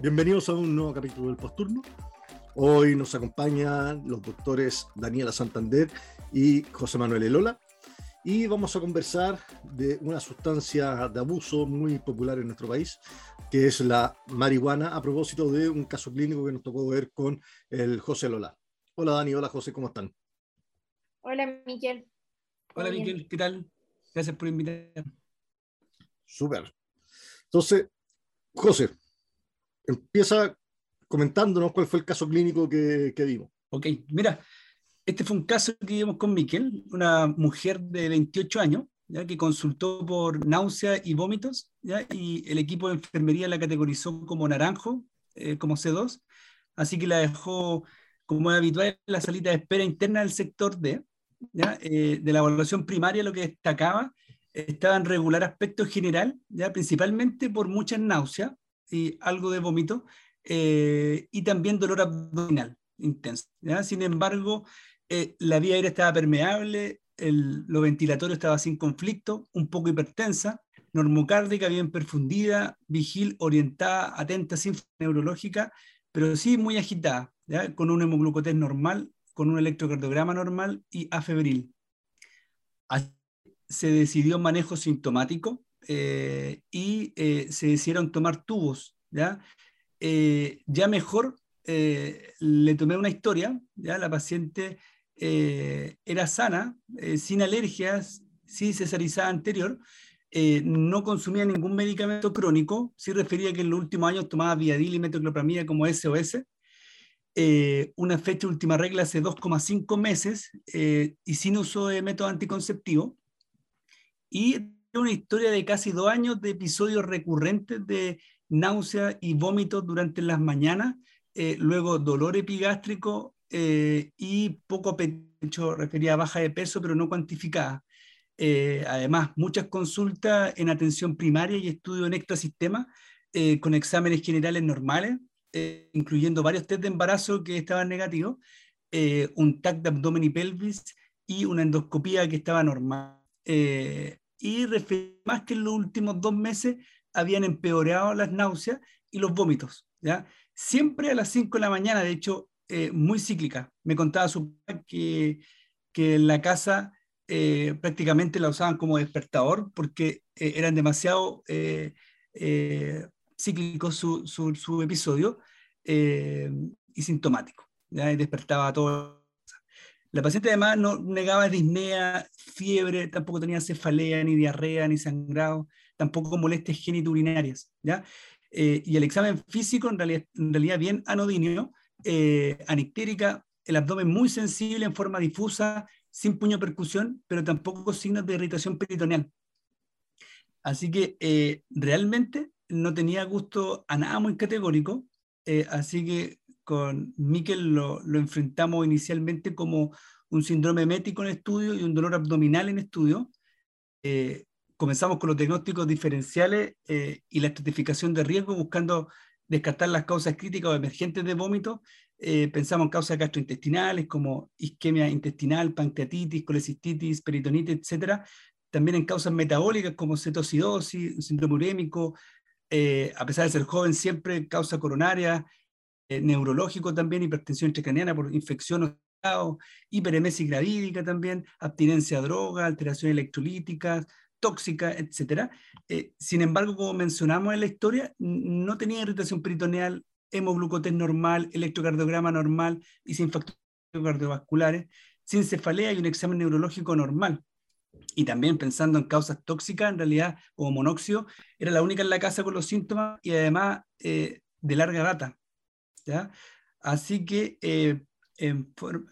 Bienvenidos a un nuevo capítulo del Posturno. Hoy nos acompañan los doctores Daniela Santander y José Manuel Elola. Y vamos a conversar de una sustancia de abuso muy popular en nuestro país, que es la marihuana, a propósito de un caso clínico que nos tocó ver con el José Elola. Hola Dani, hola José, ¿cómo están? Hola Miguel. Hola Miguel, ¿qué tal? Gracias por invitarme. Súper. Entonces, José, empieza comentándonos cuál fue el caso clínico que, que vimos. Ok, mira, este fue un caso que vimos con Miquel, una mujer de 28 años, ¿ya? que consultó por náusea y vómitos, ¿ya? y el equipo de enfermería la categorizó como naranjo, eh, como C2, así que la dejó, como es habitual, en la salita de espera interna del sector D. ¿ya? Eh, de la evaluación primaria lo que destacaba estaba en regular aspecto general, ¿ya? principalmente por muchas náuseas, y algo de vómito, eh, y también dolor abdominal intenso. Sin embargo, eh, la vía aérea estaba permeable, el, lo ventilatorio estaba sin conflicto, un poco hipertensa, normocárdica, bien perfundida, vigil, orientada, atenta, sin neurológica, pero sí muy agitada, con un hemoglucotés normal, con un electrocardiograma normal y afebril. Así se decidió manejo sintomático, eh, y eh, se decidieron tomar tubos, ¿ya? Eh, mejor le tomé una historia, ¿ya? La paciente era sana, sin alergias, sí cesarizada anterior, no consumía ningún medicamento crónico, sí refería que en los últimos años tomaba viadil y metoclopramida como SOS, una fecha última regla hace 2,5 meses y sin uso de método anticonceptivo. Y una historia de casi dos años de episodios recurrentes de náusea y vómitos durante las mañanas, eh, luego dolor epigástrico eh, y poco apetito, refería a baja de peso, pero no cuantificada. Eh, además, muchas consultas en atención primaria y estudio en ectosistema con exámenes generales normales, incluyendo varios test de embarazo que estaban negativos, un TAC de abdomen y pelvis y una endoscopía que estaba normal y más que en los últimos dos meses habían empeorado las náuseas y los vómitos. ¿ya? Siempre a las 5 de la mañana, de hecho, eh, muy cíclica. Me contaba su que, que en la casa eh, prácticamente la usaban como despertador porque eh, eran demasiado cíclicos su, su, su episodio y sintomático. ¿ya? Y despertaba a todo la paciente además no negaba disnea, fiebre, tampoco tenía cefalea, ni diarrea, ni sangrado, tampoco molestias geniturinarias, ¿ya? Eh, y el examen físico en realidad, en realidad bien anodinio, eh, el abdomen muy sensible en forma difusa, sin puño percusión, pero tampoco signos de irritación peritoneal. Así que eh, realmente no tenía gusto a nada muy categórico, así que con Miquel lo, enfrentamos inicialmente como un síndrome mético en estudio y un dolor abdominal en estudio. Eh, comenzamos con los diagnósticos diferenciales eh, y la estratificación de riesgo buscando descartar las causas críticas o emergentes de vómito. Eh, pensamos en causas gastrointestinales como isquemia intestinal, pancreatitis, colecistitis, peritonitis, etc. También en causas metabólicas como cetocidosis, síndrome urémico, a pesar de ser joven, siempre causa coronaria, eh, neurológico también, hipertensión intracraniana por infección o hiperemesis gravídica también, abstinencia a droga, alteraciones electrolíticas, tóxica, etc. Eh, sin embargo, como mencionamos en la historia, no tenía irritación peritoneal, hemoglucotés normal, electrocardiograma normal y sin factores cardiovasculares, sin cefalea y un examen neurológico normal. Y también pensando en causas tóxicas, en realidad, como monóxido, era la única en la casa con los síntomas y además eh, de larga data. Así que, eh,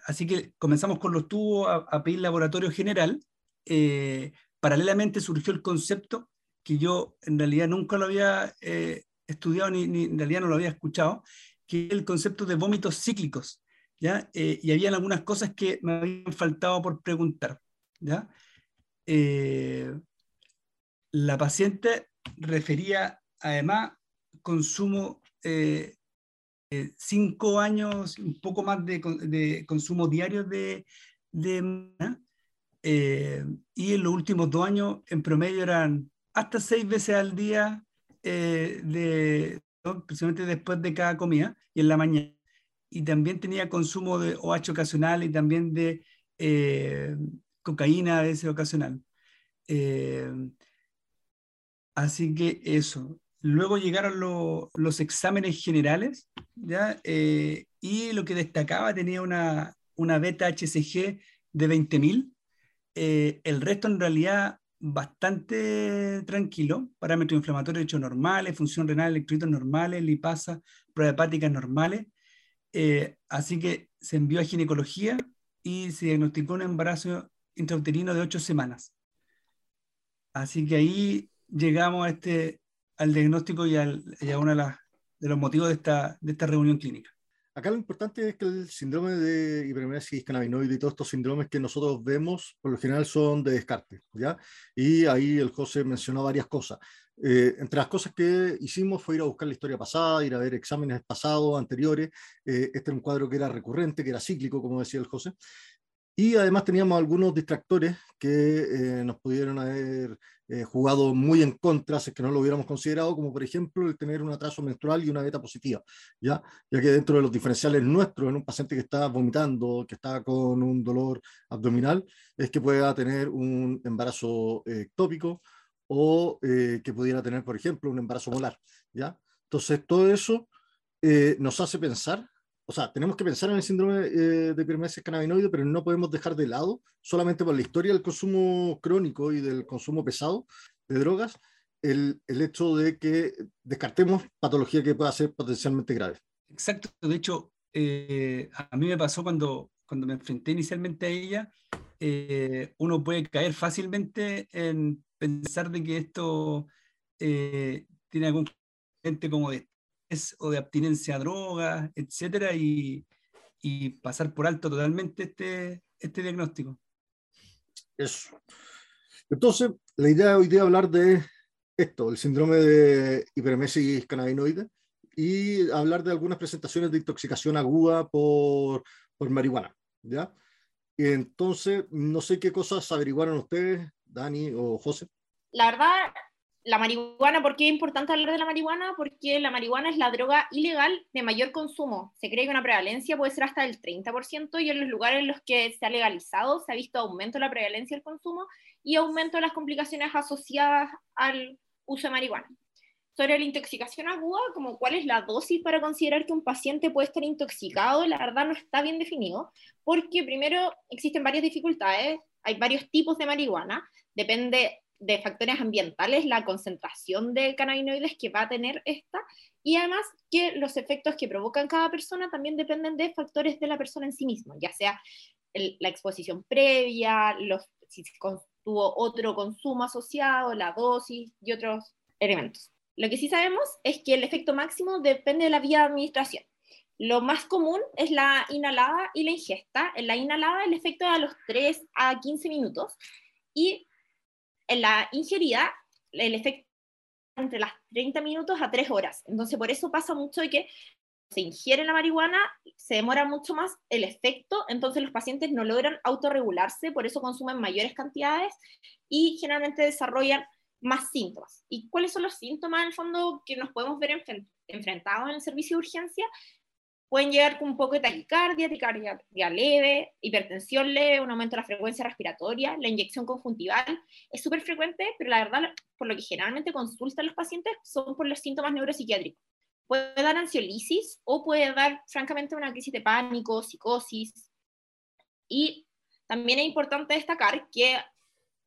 así que comenzamos con los tubos a, pedir laboratorio general. Eh, paralelamente surgió el concepto que yo en realidad nunca lo había eh, estudiado ni, en realidad no lo había escuchado, que es el concepto de vómitos cíclicos. ¿ya? y había algunas cosas que me habían faltado por preguntar. ¿ya? la paciente refería además consumo eh, eh, cinco años, un poco más de, de consumo diario de, de eh, y en los últimos dos años en promedio eran hasta seis veces al día, de, precisamente después de cada comida y en la mañana. Y también tenía consumo de OH ocasional y también de cocaína a veces ocasional. así que eso. Luego llegaron los exámenes generales, ¿ya? Eh, y lo que destacaba tenía una, una beta HCG de 20.000. Eh, el resto en realidad bastante tranquilo, parámetros inflamatorios hechos normales, función renal, electrolitos normales, lipasa, pruebas hepáticas normales. Eh, así que se envió a ginecología y se diagnosticó un embarazo intrauterino de ocho semanas. Así que ahí llegamos a este, al diagnóstico y, a uno de, de, los motivos de esta, de esta reunión clínica. Acá lo importante es que el síndrome de hipermesis cannabinoide y todos estos síndromes que nosotros vemos, por lo general son de descarte, ¿ya? Y ahí el José mencionó varias cosas. Eh, entre las cosas que hicimos fue ir a buscar la historia pasada, ir a ver exámenes pasados, anteriores. Eh, este era un cuadro que era recurrente, que era cíclico, como decía el José. Y además teníamos algunos distractores que eh, nos pudieron haber eh, jugado muy en contra, si es que no lo hubiéramos considerado, como por ejemplo el tener un atraso menstrual y una beta positiva, ¿ya? ya que dentro de los diferenciales nuestros, en un paciente que está vomitando, que está con un dolor abdominal, es que pueda tener un embarazo eh, ectópico o que pudiera tener, por ejemplo, un embarazo molar. ¿ya? Entonces, todo eso nos hace pensar o sea, tenemos que pensar en el síndrome eh, de hipermesis cannabinoide, pero no podemos dejar de lado, solamente por la historia del consumo crónico y del consumo pesado de drogas, el, el hecho de que descartemos patología que pueda ser potencialmente grave. Exacto, de hecho, eh, a mí me pasó cuando, cuando me enfrenté inicialmente a ella, eh, uno puede caer fácilmente en pensar de que esto tiene algún gente como de o de abstinencia a drogas, etcétera, y, y, pasar por alto totalmente este, este diagnóstico. Eso. Entonces, la idea hoy día es hablar de esto, el síndrome de hipermesis cannabinoide, y hablar de algunas presentaciones de intoxicación aguda por, por marihuana, ¿ya? Y entonces, no sé qué cosas averiguaron ustedes, Dani o José. La verdad, la marihuana, ¿por qué es importante hablar de la marihuana? Porque la marihuana es la droga ilegal de mayor consumo. Se cree que una prevalencia puede ser hasta del 30% y en los lugares en los que se ha legalizado se ha visto aumento de la prevalencia del consumo y aumento de las complicaciones asociadas al uso de marihuana. Sobre la intoxicación aguda, como cuál es la dosis para considerar que un paciente puede estar intoxicado, la verdad no está bien definido, porque primero existen varias dificultades, hay varios tipos de marihuana, depende de factores ambientales, la concentración de cannabinoides que va a tener esta, y además que los efectos que provocan cada persona también dependen de factores de la persona en sí misma, ya sea la exposición previa, los, si tuvo otro consumo asociado, la dosis y otros elementos. Lo que sí sabemos es que el efecto máximo depende de la vía de administración. Lo más común es la inhalada y la ingesta. En la inhalada el efecto es a los 3 a 15 minutos y en la ingerida, el efecto entre las 30 minutos a 3 horas. Entonces, por eso pasa mucho de que se ingiere la marihuana, se demora mucho más el efecto, entonces los pacientes no logran autorregularse, por eso consumen mayores cantidades y generalmente desarrollan más síntomas. ¿Y cuáles son los síntomas en el fondo que nos podemos ver enfrentados en el servicio de urgencia? Pueden llegar con un poco de taquicardia, taquicardia leve, hipertensión leve, un aumento de la frecuencia respiratoria, la inyección conjuntival es súper frecuente, pero la verdad, por lo que generalmente consultan los pacientes, son por los síntomas neuropsiquiátricos. Puede dar ansiolisis o puede dar, francamente, una crisis de pánico, psicosis. Y también es importante destacar que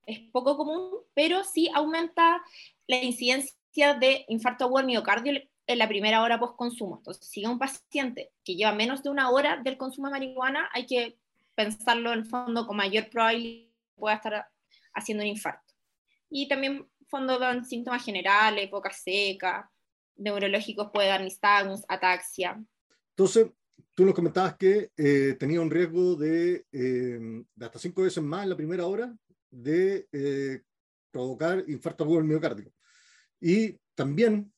es poco común, pero sí aumenta la incidencia de infarto agudo al miocardio en la primera hora post-consumo. Entonces, si un paciente que lleva menos de una hora del consumo de marihuana, hay que pensarlo en el fondo con mayor probabilidad que pueda estar haciendo un infarto. Y también, fondo, dan síntomas generales, boca seca, neurológicos puede dar nistagmus, ataxia. Entonces, tú nos comentabas que eh, tenía un riesgo de, eh, de, hasta cinco veces más en la primera hora de eh, provocar infarto agudo del miocárdico. Y también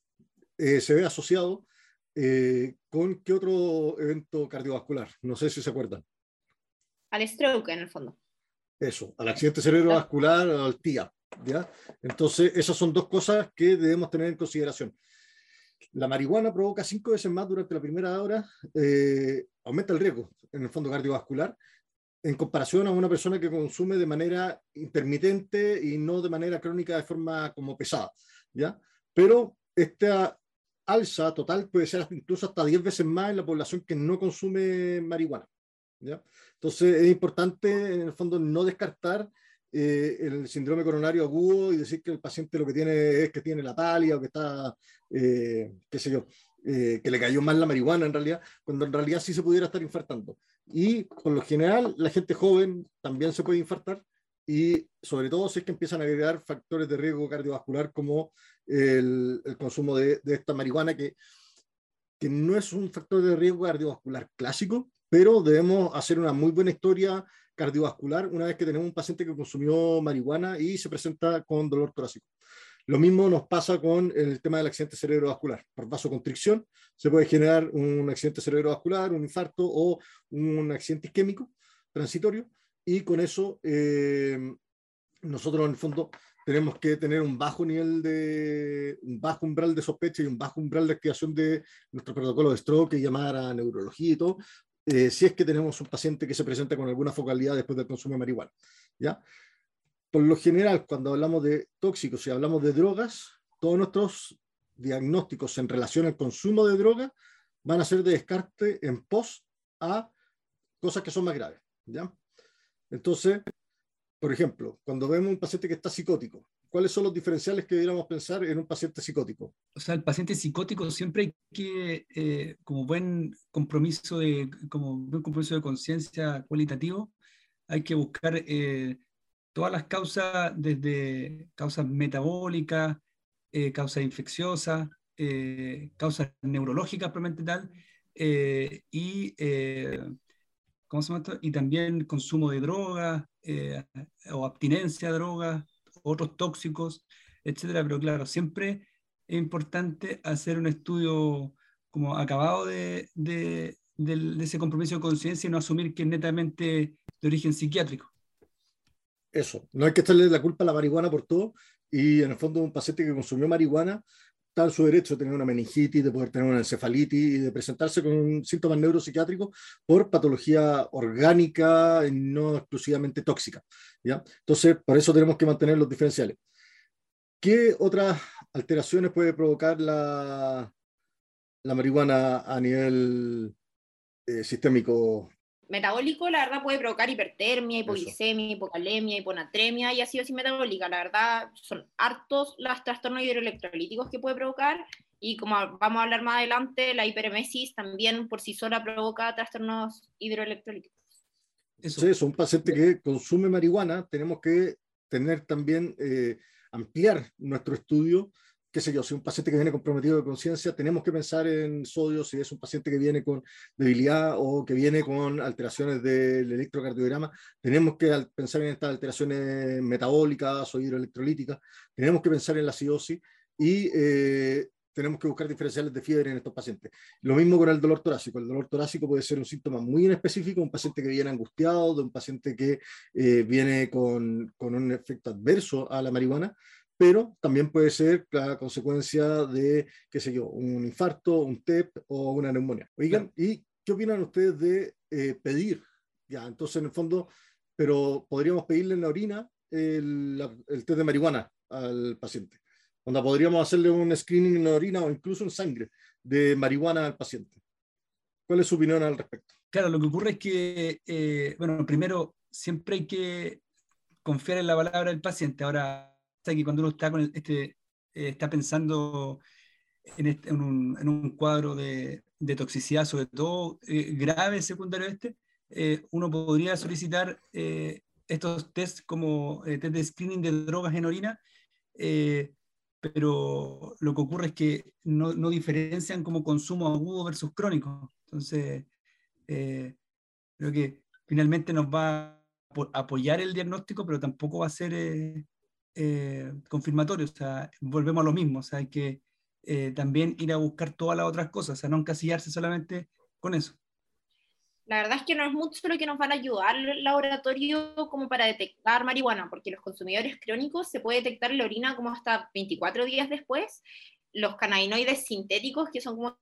eh, se ve asociado eh, con qué otro evento cardiovascular. No sé si se acuerdan. Al stroke, en el fondo. Eso, al accidente cerebrovascular, al TIA. ¿ya? Entonces, esas son dos cosas que debemos tener en consideración. La marihuana provoca cinco veces más durante la primera hora, eh, aumenta el riesgo en el fondo cardiovascular en comparación a una persona que consume de manera intermitente y no de manera crónica de forma como pesada, ¿ya? Pero esta alza total puede ser incluso hasta 10 veces más en la población que no consume marihuana, ¿ya? Entonces es importante en el fondo no descartar eh, el síndrome coronario agudo y decir que el paciente lo que tiene es que tiene la talia o que está, eh, qué sé yo, eh, que le cayó mal la marihuana en realidad, cuando en realidad sí se pudiera estar infartando. Y por lo general, la gente joven también se puede infartar y sobre todo si es que empiezan a agregar factores de riesgo cardiovascular como el, el consumo de, de, esta marihuana, que, que no es un factor de riesgo cardiovascular clásico, pero debemos hacer una muy buena historia cardiovascular una vez que tenemos un paciente que consumió marihuana y se presenta con dolor torácico. Lo mismo nos pasa con el tema del accidente cerebrovascular. Por vasoconstricción se puede generar un accidente cerebrovascular, un infarto o un accidente isquémico transitorio y con eso eh, nosotros en el fondo tenemos que tener un bajo nivel de, un bajo umbral de sospecha y un bajo umbral de activación de nuestro protocolo de stroke y llamar a neurología y todo, eh, si es que tenemos un paciente que se presenta con alguna focalidad después del consumo de marihuana. ¿ya? por lo general, cuando hablamos de tóxicos y hablamos de drogas, todos nuestros diagnósticos en relación al consumo de drogas van a ser de descarte en pos a cosas que son más graves. ¿ya? Entonces, por ejemplo, cuando vemos un paciente que está psicótico, ¿cuáles son los diferenciales que deberíamos pensar en un paciente psicótico? O sea, el paciente psicótico siempre hay que, eh, como buen compromiso de, como buen compromiso de conciencia cualitativo, hay que buscar eh, todas las causas, desde causas metabólicas, eh, causas infecciosas, eh, causas neurológicas propiamente tal, eh, y, ¿cómo se llama y también consumo de drogas o abstinencia de drogas, otros tóxicos, etcétera. Pero claro, siempre es importante hacer un estudio como acabado de, de, de ese compromiso de conciencia y no asumir que es netamente de origen psiquiátrico eso, no hay que echarle la culpa a la marihuana por todo y en el fondo un paciente que consumió marihuana está en su derecho de tener una meningitis, de poder tener una encefalitis y de presentarse con síntomas neuropsiquiátricos por patología orgánica y no exclusivamente tóxica. ¿ya? Entonces, por eso tenemos que mantener los diferenciales. ¿Qué otras alteraciones puede provocar la, la marihuana a nivel eh, sistémico metabólico, la verdad, puede provocar hipertermia, hipoglicemia, hipocalemia, hiponatremia y acidosis metabólica. La verdad, son hartos los trastornos hidroelectrolíticos que puede provocar. Y como vamos a hablar más adelante, la hiperemesis también por sí sola provoca trastornos hidroelectrolíticos. Eso. es un paciente que consume marihuana, tenemos que tener también, eh, ampliar nuestro estudio qué sé yo, si un paciente que viene comprometido de conciencia, tenemos que pensar en sodio, si es un paciente que viene con debilidad o que viene con alteraciones del electrocardiograma, tenemos que pensar en estas alteraciones metabólicas o hidroelectrolíticas, tenemos que pensar en la acidosis y eh, tenemos que buscar diferenciales de fiebre en estos pacientes. Lo mismo con el dolor torácico. El dolor torácico puede ser un síntoma muy específico, un paciente que viene angustiado, de un paciente que eh, viene con, con un efecto adverso a la marihuana, pero también puede ser la consecuencia de, qué sé yo, un infarto, un TEP o una neumonía. Oigan, ¿y qué opinan ustedes de eh, pedir? Ya, entonces en el fondo, pero podríamos pedirle en la orina el, el test de marihuana al paciente. Donde podríamos hacerle un screening en la orina o incluso en sangre de marihuana al paciente. ¿Cuál es su opinión al respecto? Claro, lo que ocurre es que, eh, bueno, primero, siempre hay que confiar en la palabra del paciente. Ahora, que cuando uno está, con este, eh, está pensando este, en, un, en, un, cuadro de, de, toxicidad, sobre todo eh, grave secundario este, eh, uno podría solicitar estos tests como test de screening de drogas en orina, pero lo que ocurre es que no, no, diferencian como consumo agudo versus crónico. Entonces, creo que finalmente nos va a apoyar el diagnóstico, pero tampoco va a ser eh, confirmatorio, o sea, volvemos a lo mismo, o sea, hay que eh, también ir a buscar todas las otras cosas, o sea, no encasillarse solamente con eso. La verdad es que no es mucho lo que nos van a ayudar el laboratorio como para detectar marihuana, porque los consumidores crónicos se puede detectar en la orina como hasta 24 días después. Los cannabinoides sintéticos, que son como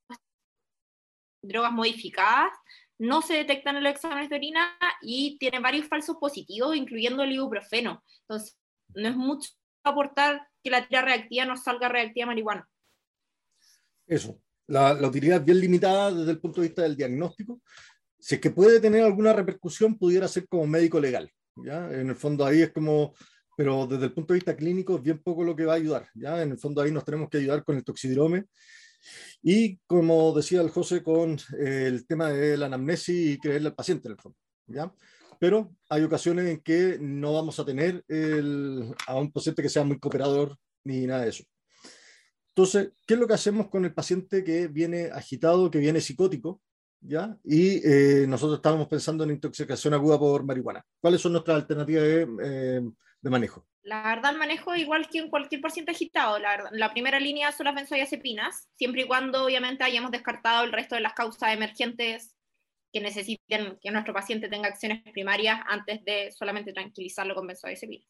drogas modificadas, no se detectan en los exámenes de orina y tienen varios falsos positivos, incluyendo el ibuprofeno. Entonces, no es mucho aportar que la tira reactiva no salga reactiva marihuana. Eso. La, la, utilidad bien limitada desde el punto de vista del diagnóstico, si es que puede tener alguna repercusión, pudiera ser como médico legal. ¿ya? En el fondo ahí es como, pero desde el punto de vista clínico es bien poco lo que va a ayudar. ¿ya? En el fondo ahí nos tenemos que ayudar con el toxidrome. Y como decía el José, con eh, el tema de la anamnesis y creerle al paciente en el fondo. ¿ya? Pero hay ocasiones en que no vamos a tener a un paciente que sea muy cooperador ni nada de eso. Entonces, ¿qué es lo que hacemos con el paciente que viene agitado, que viene psicótico? ¿ya? Y eh, nosotros estábamos pensando en intoxicación aguda por marihuana. ¿Cuáles son nuestras alternativas de, eh, manejo? La verdad, el manejo igual que en cualquier paciente agitado. La, la primera línea son las benzodiazepinas, siempre y cuando obviamente hayamos descartado el resto de las causas emergentes que necesiten que nuestro paciente tenga acciones primarias antes de solamente tranquilizarlo con benzodiazepinas.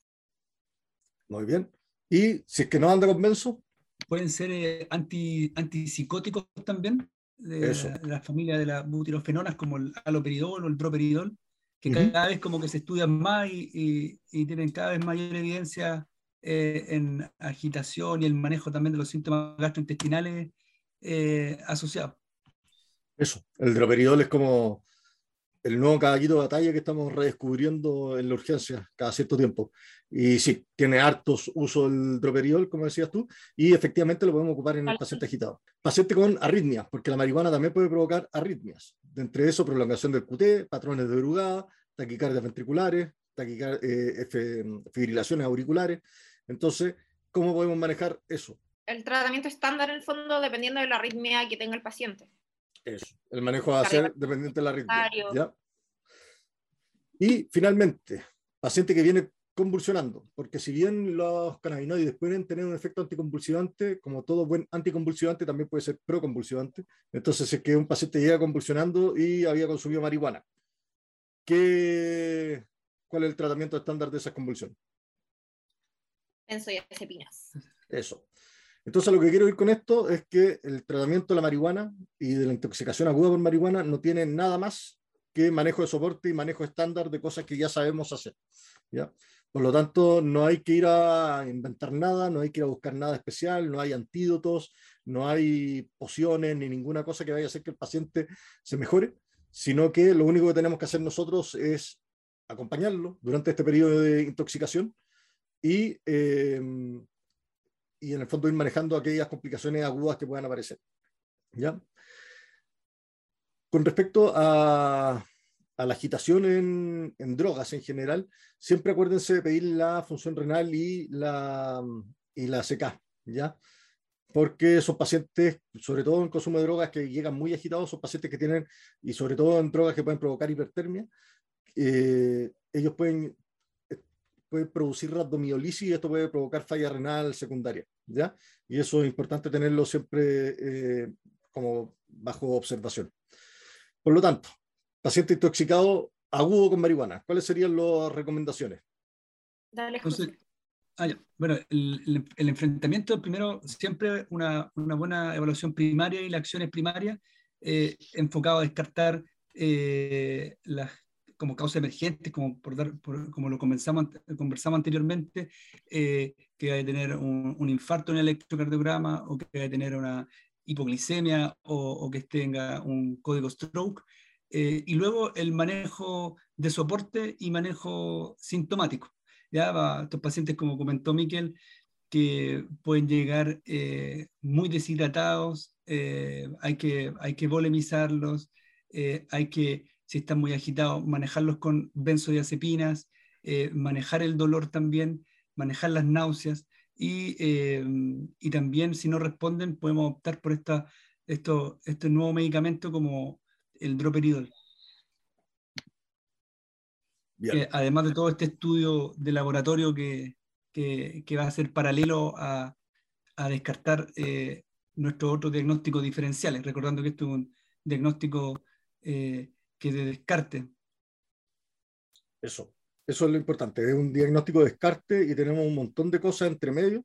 Muy bien. ¿Y si es que no anda con benzo? Pueden ser eh, anti, antipsicóticos también de la, familia de las butirofenonas como el aloperidol o el droperidol, que cada vez como que se estudian más y, y, tienen cada vez mayor evidencia eh, en agitación y el manejo también de los síntomas gastrointestinales eh, asociados. Eso, el droperidol es como el nuevo caballito de batalla que estamos redescubriendo en la urgencia cada cierto tiempo. Y sí, tiene hartos uso el droperiol, como decías tú, y efectivamente lo podemos ocupar en el paciente agitado. Paciente con arritmias, porque la marihuana también puede provocar arritmias. De entre eso, prolongación del QT, patrones de drugada, taquicardias ventriculares, eh, fibrilaciones auriculares. Entonces, ¿cómo podemos manejar eso? El tratamiento estándar, en el fondo, dependiendo de la arritmia que tenga el paciente. Eso, el manejo va a ser dependiente de la arritmia. ¿ya? Y finalmente, paciente que viene convulsionando, porque si bien los cannabinoides pueden tener un efecto anticonvulsivante, como todo buen anticonvulsivante también puede ser proconvulsivante, entonces es que un paciente llega convulsionando y había consumido marihuana. ¿Qué, ¿Cuál es el tratamiento estándar de esa convulsión? Benzodiazepinas. Eso. Entonces lo que quiero ir con esto es que el tratamiento de la marihuana y de la intoxicación aguda por marihuana no tiene nada más que manejo de soporte y manejo estándar de cosas que ya sabemos hacer. ¿ya? Por lo tanto, no hay que ir a inventar nada, no hay que ir a buscar nada especial, no hay antídotos, no hay pociones ni ninguna cosa que vaya a hacer que el paciente se mejore, sino que lo único que tenemos que hacer nosotros es acompañarlo durante este periodo de intoxicación y, eh, y en el fondo ir manejando aquellas complicaciones agudas que puedan aparecer. ¿Ya? Con respecto a, a la agitación en, en, drogas en general, siempre acuérdense de pedir la función renal y la, y la CK, ¿ya? Porque esos pacientes, sobre todo en consumo de drogas que llegan muy agitados, son pacientes que tienen, y sobre todo en drogas que pueden provocar hipertermia, eh, ellos pueden, pueden producir rabdomiolisis y esto puede provocar falla renal secundaria, ¿ya? Y eso es importante tenerlo siempre eh, como bajo observación. Por lo tanto, paciente intoxicado agudo con marihuana. ¿Cuáles serían las recomendaciones? Dale, ah, Bueno, el, enfrentamiento, primero, siempre una, una, buena evaluación primaria y las acciones primarias eh, enfocado a descartar eh, las como causas emergentes, como, por dar, como lo conversamos, conversamos anteriormente, eh, que hay que tener un, un, infarto en el electrocardiograma o que hay que tener una hipoglicemia o, o que tenga un código stroke. Eh, y luego el manejo de soporte y manejo sintomático. Ya estos pacientes, como comentó Miquel, que pueden llegar eh, muy deshidratados, eh, hay, que, hay que volemizarlos, hay que, si están muy agitados, manejarlos con benzodiazepinas, manejar el dolor también, manejar las náuseas y, y, también si no responden podemos optar por esta, esto, este nuevo medicamento como el droperidol. además de todo este estudio de laboratorio que, que, que, va a ser paralelo a, a descartar eh, nuestros otros diagnósticos diferenciales, recordando que esto es un diagnóstico eh, que de descarte. Eso, eso es lo importante, es un diagnóstico de descarte y tenemos un montón de cosas entre medio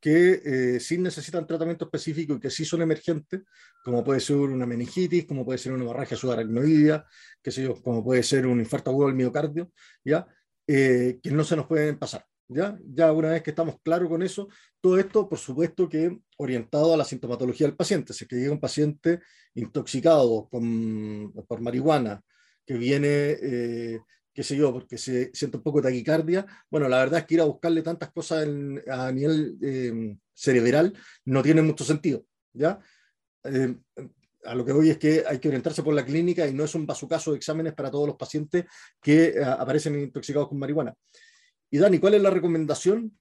que eh, sí necesitan tratamiento específico y que sí son emergentes, como puede ser una meningitis, como puede ser una hemorragia subaracnoidea, qué sé yo, como puede ser un infarto agudo del miocardio, ¿ya? Eh, que no se nos pueden pasar. ¿Ya? ya una vez que estamos claros con eso, todo esto, por supuesto que orientado a la sintomatología del paciente. Si es que llega un paciente intoxicado por marihuana, que viene eh, qué sé yo, porque se siente un poco de taquicardia. Bueno, la verdad es que ir a buscarle tantas cosas a nivel eh, cerebral no tiene mucho sentido, ¿ya? Eh, a lo que voy es que hay que orientarse por la clínica y no es un bazucazo de exámenes para todos los pacientes que eh, aparecen intoxicados con marihuana. Y Dani, ¿cuál es la recomendación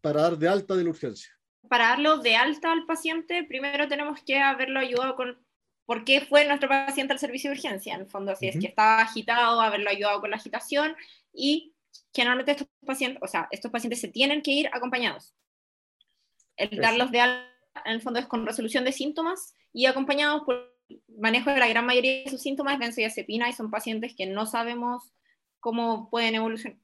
para dar de alta de la urgencia? Para darlo de alta al paciente, primero tenemos que haberlo ayudado con por qué fue nuestro paciente al servicio de urgencia, en el fondo, si es que estaba agitado, haberlo ayudado con la agitación y generalmente estos pacientes, o sea, estos pacientes se tienen que ir acompañados. El darlos de alta, en el fondo, es con resolución de síntomas y acompañados por manejo de la gran mayoría de sus síntomas, benzodiazepina, y son pacientes que no sabemos cómo pueden evolucionar.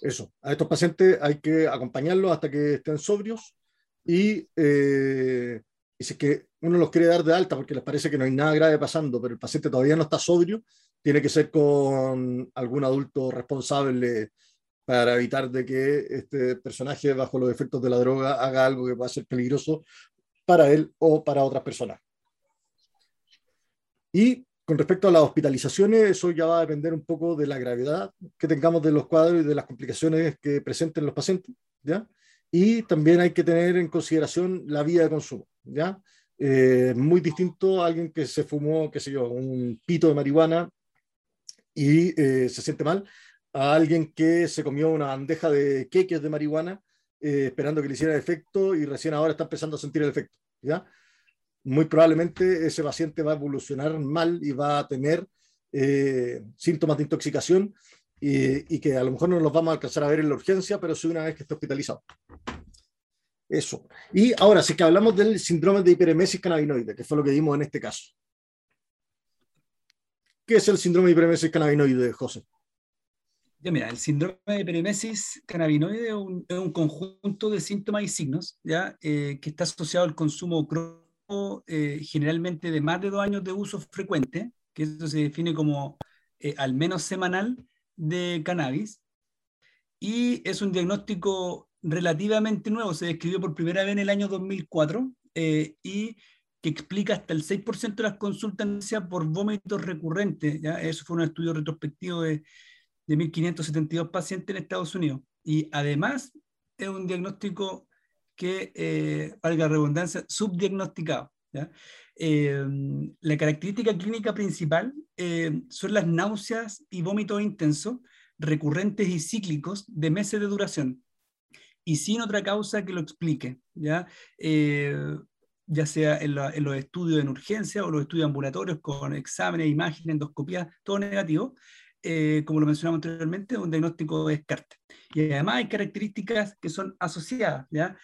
Eso, a estos pacientes hay que acompañarlos hasta que estén sobrios y eh, y si es que uno los quiere dar de alta porque les parece que no hay nada grave pasando, pero el paciente todavía no está sobrio, tiene que ser con algún adulto responsable para evitar de que este personaje bajo los efectos de la droga haga algo que pueda ser peligroso para él o para otras personas. Y con respecto a las hospitalizaciones, eso ya va a depender un poco de la gravedad que tengamos de los cuadros y de las complicaciones que presenten los pacientes, ¿ya? Y también hay que tener en consideración la vía de consumo, ¿ya? Eh, muy distinto a alguien que se fumó, qué sé yo, un pito de marihuana y eh, se siente mal, a alguien que se comió una bandeja de queques de marihuana eh, esperando que le hiciera efecto y recién ahora está empezando a sentir el efecto, ¿ya? Muy probablemente ese paciente va a evolucionar mal y va a tener síntomas de intoxicación y, que a lo mejor no los vamos a alcanzar a ver en la urgencia, pero sí una vez que esté hospitalizado. Eso. Y ahora, si que hablamos del síndrome de hiperemesis cannabinoide, que fue lo que vimos en este caso. ¿Qué es el síndrome de hiperemesis cannabinoide, José? Ya mira, el síndrome de hiperemesis cannabinoide es un, conjunto de síntomas y signos ¿ya? Eh, que está asociado al consumo crónico, eh, generalmente de más de dos años de uso frecuente, que eso se define como eh, al menos semanal, de cannabis y es un diagnóstico relativamente nuevo, se describió por primera vez en el año 2004 eh, y que explica hasta el 6% de las consultas por vómitos recurrentes. ¿ya? Eso fue un estudio retrospectivo de, de 1.572 pacientes en Estados Unidos. Y además es un diagnóstico que, eh, valga la redundancia, subdiagnosticado. ¿ya? Eh, la característica clínica principal eh, son las náuseas y vómitos intensos, recurrentes y cíclicos de meses de duración, y sin otra causa que lo explique, ¿ya? Eh, ya sea en, los estudios en urgencia o los estudios ambulatorios con exámenes, imágenes, endoscopías, todo negativo, como lo mencionamos anteriormente, un diagnóstico de descarte. Y además hay características que son asociadas, ¿ya?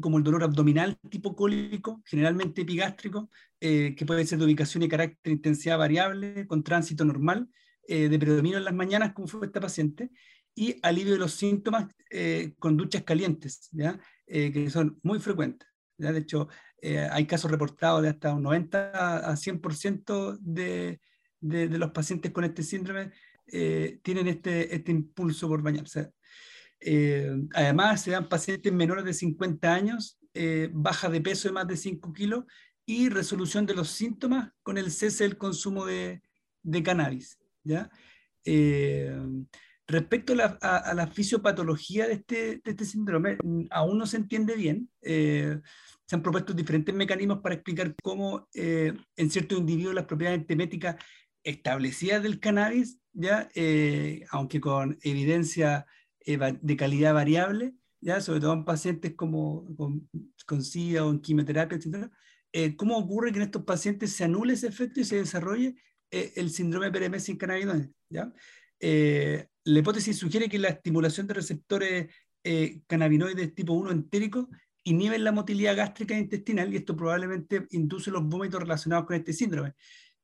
Como el dolor abdominal tipo cólico, generalmente epigástrico, eh, que puede ser de ubicación y carácter intensidad variable, con tránsito normal, eh, de predominio en las mañanas, como fue esta paciente, y alivio de los síntomas eh, con duchas calientes, ¿ya? que son muy frecuentes. ¿ya? De hecho, hay casos reportados de hasta un 90 a 100% de, de, de, los pacientes con este síndrome tienen este, este impulso por bañarse. Eh, además, se dan pacientes menores de 50 años, eh, baja de peso de más de 5 kilos y resolución de los síntomas con el cese del consumo de, de cannabis. ¿ya? Eh, respecto a la, a, la, fisiopatología de este, de este, síndrome, aún no se entiende bien. se han propuesto diferentes mecanismos para explicar cómo en ciertos individuos las propiedades enteméticas establecidas del cannabis, ¿ya? aunque con evidencia de calidad variable, ¿ya? sobre todo en pacientes como con, con SIDA o en quimioterapia, etc. Eh, ¿Cómo ocurre que en estos pacientes se anule ese efecto y se desarrolle eh, el síndrome de PRM sin cannabinoides? ¿ya? Eh, la hipótesis sugiere que la estimulación de receptores cannabinoides tipo 1 entéricos inhiben la motilidad gástrica e intestinal y esto probablemente induce los vómitos relacionados con este síndrome.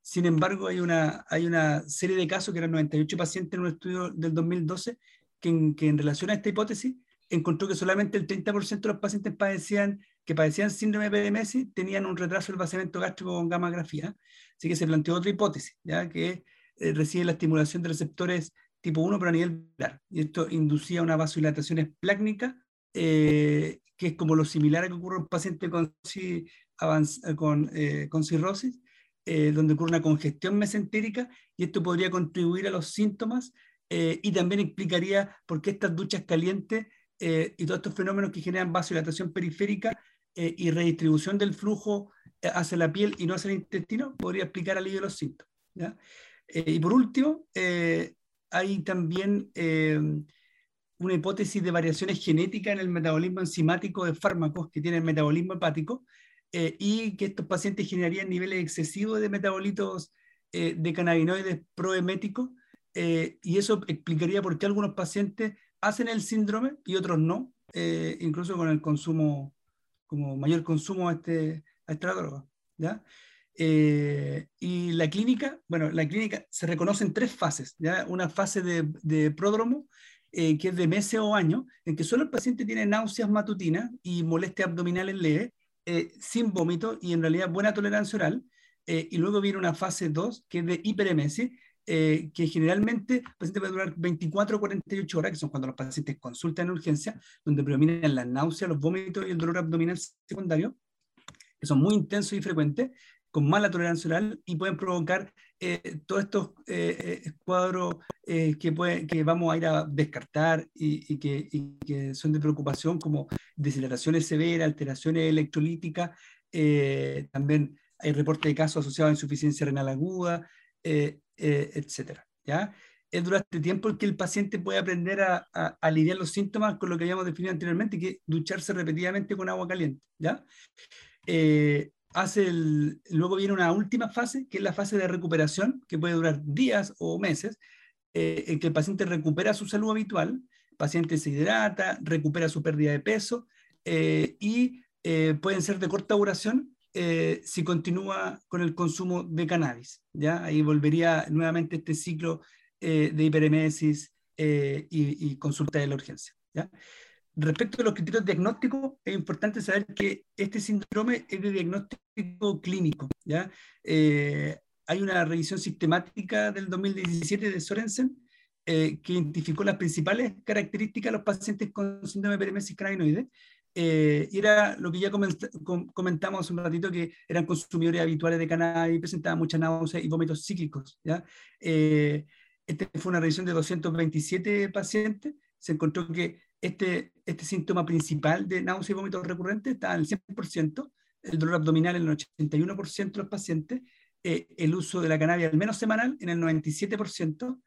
Sin embargo, hay una, hay una serie de casos, que eran 98 pacientes en un estudio del 2012, que en, que en relación a esta hipótesis encontró que solamente el 30% de los pacientes padecían, que padecían síndrome de PMS tenían un retraso del vaciamiento gástrico con gammagrafía. Así que se planteó otra hipótesis, ¿ya? que eh, recibe la estimulación de receptores tipo 1, pero a nivel bilar. Y esto inducía una vasodilatación esplácnica eh, que es como lo similar a que ocurre en un paciente con, con, eh, con cirrosis, eh, donde ocurre una congestión mesentérica y esto podría contribuir a los síntomas eh, y también explicaría por qué estas duchas calientes y todos estos fenómenos que generan vasodilatación periférica y redistribución del flujo hacia la piel y no hacia el intestino podría explicar alivio de los síntomas. y por último, hay también una hipótesis de variaciones genéticas en el metabolismo enzimático de fármacos que tienen metabolismo hepático eh, y que estos pacientes generarían niveles excesivos de metabolitos eh, de cannabinoides proeméticos eh, y eso explicaría por qué algunos pacientes hacen el síndrome y otros no, incluso con el consumo, como mayor consumo a, este, a esta droga. ¿ya? y la clínica, bueno, la clínica se reconoce en tres fases, ¿ya? una fase de, de pródromo, eh, que es de meses o años, en que solo el paciente tiene náuseas matutinas y molestias abdominales leves, eh, sin vómito y en realidad buena tolerancia oral. Eh, y luego viene una fase 2, que es de hiperemesis, que generalmente el paciente puede durar 24 o 48 horas, que son cuando los pacientes consultan en urgencia, donde predominan las náuseas, los vómitos y el dolor abdominal secundario, que son muy intensos y frecuentes, con mala tolerancia oral y pueden provocar eh, todos estos eh, eh cuadros eh, que, vamos a ir a descartar y, que, que, son de preocupación, como deceleraciones severas, alteraciones electrolíticas, también hay reportes de casos asociados a insuficiencia renal aguda, etc. ¿ya? Es durante tiempo el que el paciente puede aprender a, a, aliviar los síntomas con lo que habíamos definido anteriormente, que es ducharse repetidamente con agua caliente. ¿ya? hace el, luego viene una última fase, que es la fase de recuperación, que puede durar días o meses, eh, en que el paciente recupera su salud habitual, el paciente se hidrata, recupera su pérdida de peso eh, y eh, pueden ser de corta duración si continúa con el consumo de cannabis. ¿ya? Ahí volvería nuevamente este ciclo de hiperemesis y, y, consulta de la urgencia. ¿ya? Respecto a los criterios diagnósticos, es importante saber que este síndrome es de diagnóstico clínico. ¿ya? Eh, hay una revisión sistemática del 2017 de Sorensen eh, que identificó las principales características de los pacientes con síndrome de peremesis cannabinoide. Eh, era lo que ya comentamos un ratito, que eran consumidores habituales de cannabis, presentaban mucha náuseas y vómitos cíclicos. ¿ya? esta fue una revisión de 227 pacientes. Se encontró que este, este síntoma principal de náusea y vómitos recurrentes está en el 100%, el dolor abdominal en el 81% de los pacientes, eh, el uso de la cannabis al menos semanal en el 97%,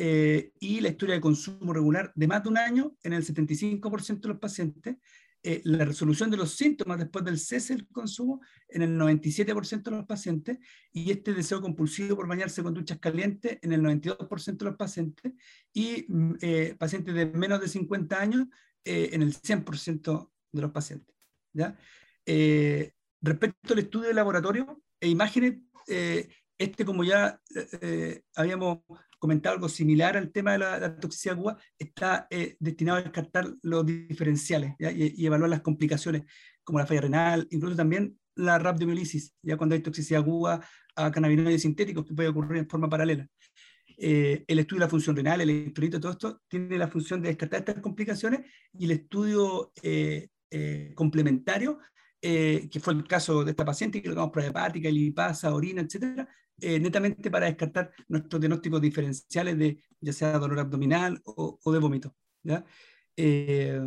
eh, y la historia de consumo regular de más de un año en el 75% de los pacientes, eh, la resolución de los síntomas después del cese del consumo en el 97% de los pacientes y este deseo compulsivo por bañarse con duchas calientes en el 92% de los pacientes y mm, eh, pacientes de menos de 50 años eh, en el 100% de los pacientes. respecto al estudio de laboratorio e imágenes, este como ya habíamos comentado algo similar al tema de la, toxicidad aguda, está eh, destinado a descartar los diferenciales y, evaluar las complicaciones como la falla renal, incluso también la rhabdomiolisis, ya cuando hay toxicidad aguda a cannabinoides sintéticos que puede ocurrir en forma paralela. Eh, el estudio de la función renal, el electrolito, todo esto tiene la función de descartar estas complicaciones y el estudio eh, complementario, que fue el caso de esta paciente, que lo tomamos prueba hepática, lipasa, orina, etcétera, eh, netamente para descartar nuestros diagnósticos diferenciales de ya sea dolor abdominal o, de vómito. Eh,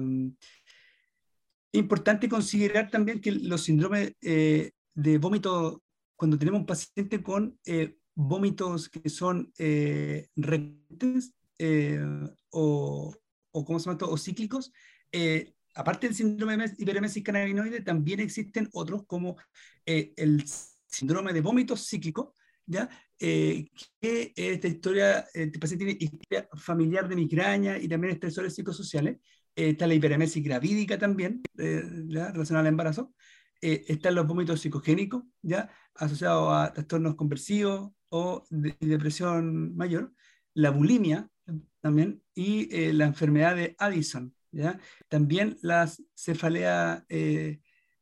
importante considerar también que los síndromes eh, de vómito, cuando tenemos un paciente con vómitos que son recurrentes o, o, ¿cómo se llama o cíclicos, aparte del síndrome de hiperemesis cannabinoide, también existen otros como el síndrome de vómito cíclico, ¿ya? Eh, que esta historia, el paciente tiene historia familiar de migraña y también estresores psicosociales, está la hiperemesis gravídica también, relacionada al embarazo, están los vómitos psicogénicos, ¿ya? asociados a trastornos conversivos o de, depresión mayor, la bulimia también y la enfermedad de Addison, ¿ya? también la cefalea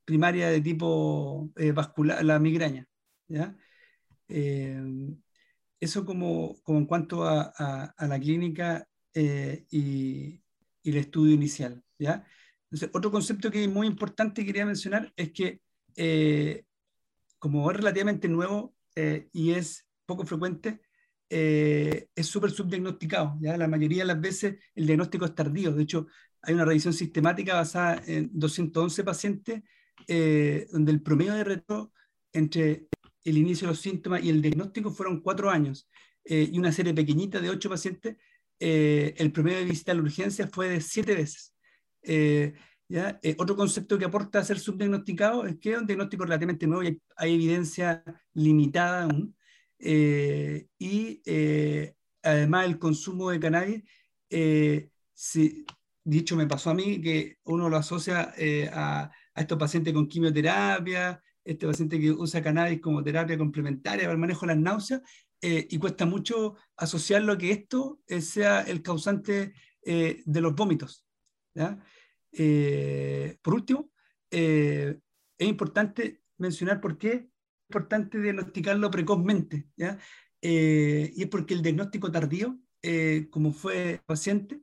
primaria de tipo vascular, la migraña. ¿ya? Eso como, como en cuanto a, la clínica eh, y, el estudio inicial. ¿ya? Entonces, otro concepto que es muy importante y quería mencionar es que eh, como es relativamente nuevo eh, y es poco frecuente, es súper subdiagnosticado. ¿ya? La mayoría de las veces el diagnóstico es tardío. De hecho, hay una revisión sistemática basada en 211 pacientes donde el promedio de reto entre el inicio de los síntomas y el diagnóstico fueron cuatro años eh, y una serie pequeñita de ocho pacientes, eh, el promedio de visita a la urgencia fue de siete veces. Eh, ¿ya? otro concepto que aporta a ser subdiagnosticado es que es un diagnóstico relativamente nuevo y hay, evidencia limitada aún. y además el consumo de cannabis, si, dicho me pasó a mí, que uno lo asocia a, a estos pacientes con quimioterapia, este paciente que usa cannabis como terapia complementaria para el manejo de las náuseas, eh, y cuesta mucho asociarlo a que esto eh, sea el causante eh, de los vómitos. por último, es importante mencionar por qué es importante diagnosticarlo precozmente, ¿ya? y es porque el diagnóstico tardío, como fue paciente,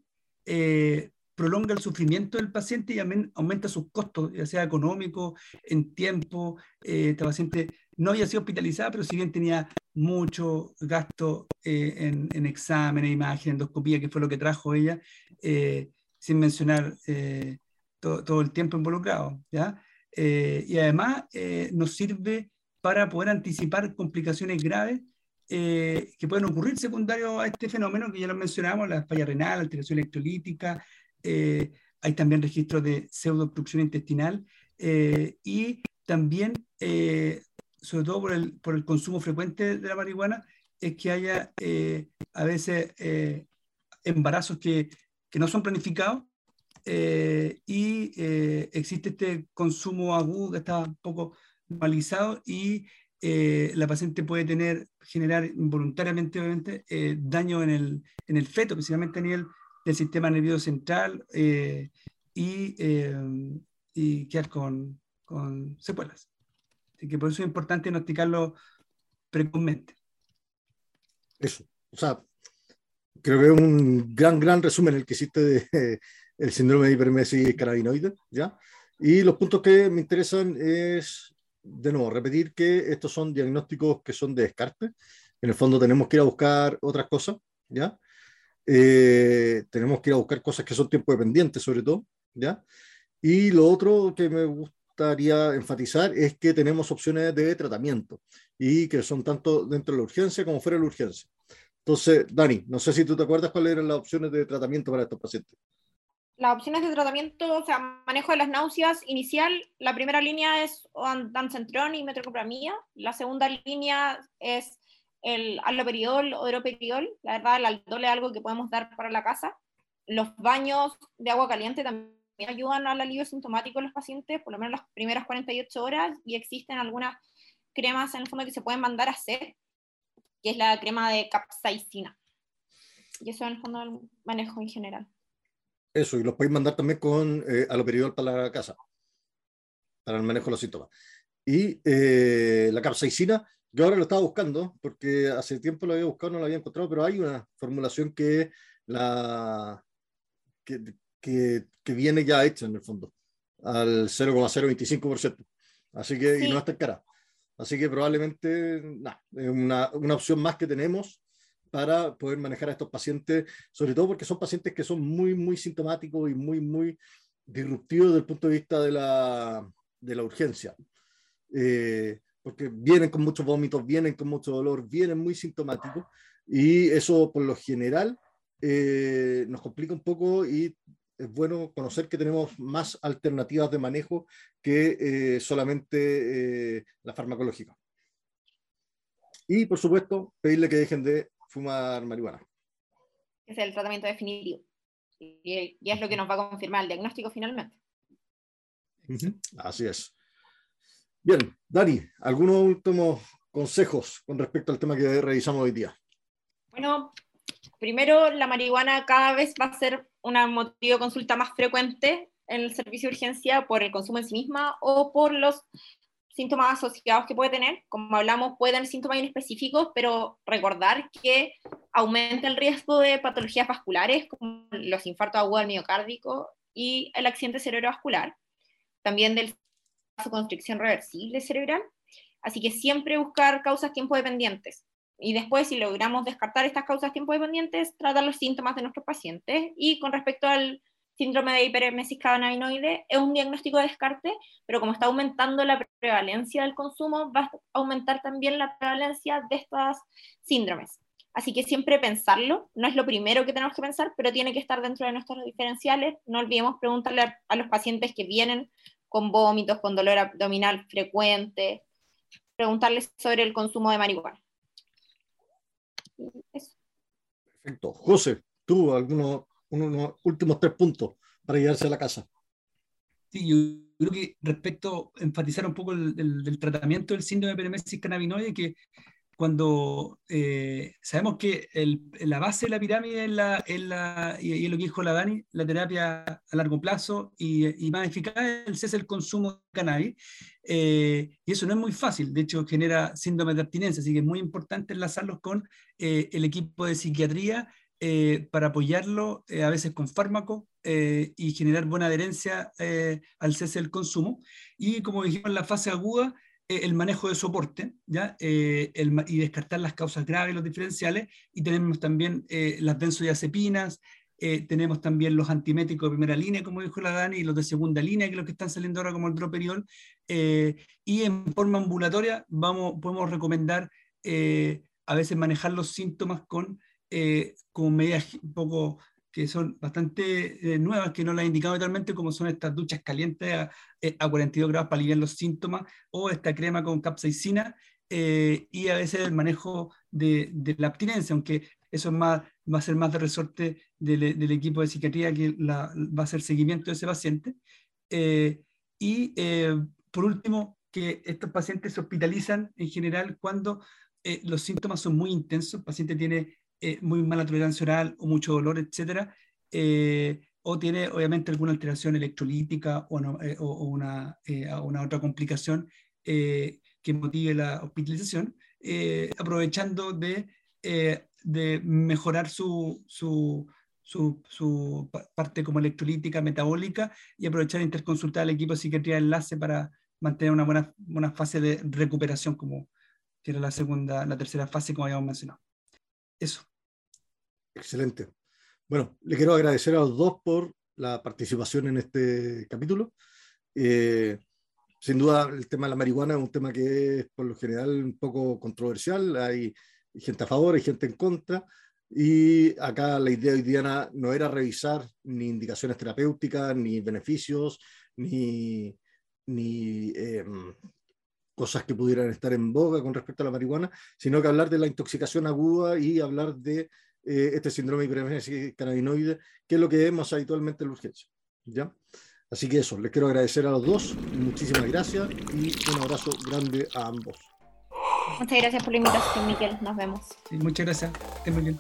prolonga el sufrimiento del paciente y aumenta sus costos, ya sea económico, en tiempo. Eh, esta paciente no había sido hospitalizada, pero si bien tenía mucho gasto eh, en, en exámenes, imagen, endoscopía, que fue lo que trajo ella, eh, sin mencionar todo, el tiempo involucrado. ¿ya? y además nos sirve para poder anticipar complicaciones graves que pueden ocurrir secundario a este fenómeno que ya lo mencionamos, la falla renal, alteración electrolítica, eh, hay también registros de pseudoobstrucción intestinal eh, y también, eh, sobre todo por el, por el, consumo frecuente de la marihuana, es que haya a veces embarazos que, que, no son planificados y existe este consumo agudo que está un poco normalizado y la paciente puede tener, generar involuntariamente, obviamente, daño en el, en el feto, principalmente a nivel del sistema nervioso central eh, y, eh, y, quedar con, con, secuelas. Así que por eso es importante diagnosticarlo precozmente. Eso. O sea, creo que es un gran, gran resumen el que hiciste de el síndrome de hipermesis carabinoide, ¿ya? Y los puntos que me interesan es, de nuevo, repetir que estos son diagnósticos que son de descarte. En el fondo tenemos que ir a buscar otras cosas, ¿ya? Eh, tenemos que ir a buscar cosas que son tiempo dependientes, sobre todo, ¿ya? Y lo otro que me gustaría enfatizar es que tenemos opciones de tratamiento y que son tanto dentro de la urgencia como fuera de la urgencia. Entonces, Dani, no sé si tú te acuerdas cuáles eran las opciones de tratamiento para estos pacientes. Las opciones de tratamiento, o sea, manejo de las náuseas inicial, la primera línea es dancentrón y metrocopramía, la segunda línea es el aloperidol o hidroperiol, la verdad el aldol es algo que podemos dar para la casa. Los baños de agua caliente también ayudan al alivio sintomático de los pacientes, por lo menos las primeras 48 horas, y existen algunas cremas en el fondo que se pueden mandar a hacer, que es la crema de capsaicina. Y eso en el fondo el manejo en general. Eso, y los podéis mandar también con eh, para la casa, para el manejo de los síntomas. Y eh, la capsaicina, yo ahora lo estaba buscando porque hace tiempo lo había buscado, no lo había encontrado, pero hay una formulación que, la, que, que, viene ya hecha en el fondo, al 0,025%. Así que, y no está cara. Así que probablemente, nada, es una, una opción más que tenemos para poder manejar a estos pacientes, sobre todo porque son pacientes que son muy, muy sintomáticos y muy, muy disruptivos desde el punto de vista de la, de la urgencia. Eh, porque vienen con muchos vómitos, vienen con mucho dolor, vienen muy sintomáticos y eso por lo general eh, nos complica un poco y es bueno conocer que tenemos más alternativas de manejo que eh, solamente eh, la farmacológica. Y por supuesto, pedirle que dejen de fumar marihuana. Es el tratamiento definitivo. Y, es lo que nos va a confirmar el diagnóstico finalmente. Así es. Bien, Dani, ¿algunos últimos consejos con respecto al tema que revisamos hoy día? Bueno, primero, la marihuana cada vez va a ser un motivo de consulta más frecuente en el servicio de urgencia por el consumo en sí misma o por los síntomas asociados que puede tener. Como hablamos, puede tener síntomas específicos, pero recordar que aumenta el riesgo de patologías vasculares, como los infartos agudos del miocárdico y el accidente cerebrovascular, también del vasoconstricción reversible cerebral. Así que siempre buscar causas tiempo dependientes. Y después, si logramos descartar estas causas tiempo dependientes, tratar los síntomas de nuestros pacientes. Y con respecto al síndrome de hiperemesis cannabinoide es un diagnóstico de descarte, pero como está aumentando la prevalencia del consumo, va a aumentar también la prevalencia de estas síndromes. Así que siempre pensarlo, no es lo primero que tenemos que pensar, pero tiene que estar dentro de nuestros diferenciales. No olvidemos preguntarle a los pacientes que vienen con vómitos, con dolor abdominal frecuente, preguntarles sobre el consumo de marihuana. Perfecto. José, ¿tú algunos unos últimos tres puntos para llevarse a la casa. Sí, yo creo que respecto, enfatizar un poco el, tratamiento del síndrome de peremesis cannabinoide, que cuando eh, sabemos que la base de la pirámide es, la, la, y, es lo que dijo la Dani, la terapia a largo plazo y, más eficaz es el consumo de cannabis. Eh, y eso no es muy fácil, de hecho genera síndrome de abstinencia, así que es muy importante enlazarlos con eh, el equipo de psiquiatría eh, para apoyarlo eh, a veces con fármacos eh, y generar buena adherencia al cese del consumo. Y como dijimos en la fase aguda, el manejo de soporte ¿ya? y descartar las causas graves, los diferenciales. Y tenemos también las benzodiazepinas, tenemos también los antiméticos de primera línea, como dijo la Dani, y los de segunda línea, que es los que están saliendo ahora como el droperiol. y en forma ambulatoria vamos, podemos recomendar a veces manejar los síntomas con eh, con medidas un poco que son bastante eh, nuevas, que no las he indicado totalmente, como son estas duchas calientes a, eh, a 42 grados para aliviar los síntomas, o esta crema con capsaicina, y a veces el manejo de, la abstinencia, aunque eso es más, va a ser más de resorte del, del equipo de psiquiatría que la, va a hacer seguimiento de ese paciente. y por último, que estos pacientes se hospitalizan en general cuando los síntomas son muy intensos, el paciente tiene eh, muy mala tolerancia oral o mucho dolor, etcétera, eh, o tiene obviamente alguna alteración electrolítica o, eh, o, una, una, otra complicación que motive la hospitalización, aprovechando de, de mejorar su, su, su, su, parte como electrolítica, metabólica, y aprovechar de interconsultar al equipo de psiquiatría de enlace para mantener una buena, buena fase de recuperación, como que era la segunda, la tercera fase, como habíamos mencionado. Eso. Excelente. Bueno, le quiero agradecer a los dos por la participación en este capítulo. Eh, sin duda, el tema de la marihuana es un tema que es por lo general un poco controversial. Hay gente a favor, hay gente en contra. Y acá la idea hoy día no era revisar ni indicaciones terapéuticas, ni beneficios, ni, ni em, cosas que pudieran estar en boga con respecto a la marihuana, sino que hablar de la intoxicación aguda y hablar de eh, este síndrome de cannabinoide, que es lo que vemos habitualmente en la urgencia. ¿ya? Así que eso, les quiero agradecer a los dos, muchísimas gracias y un abrazo grande a ambos. Muchas gracias por la invitación, Miquel. Nos vemos. muchas gracias. muy bien.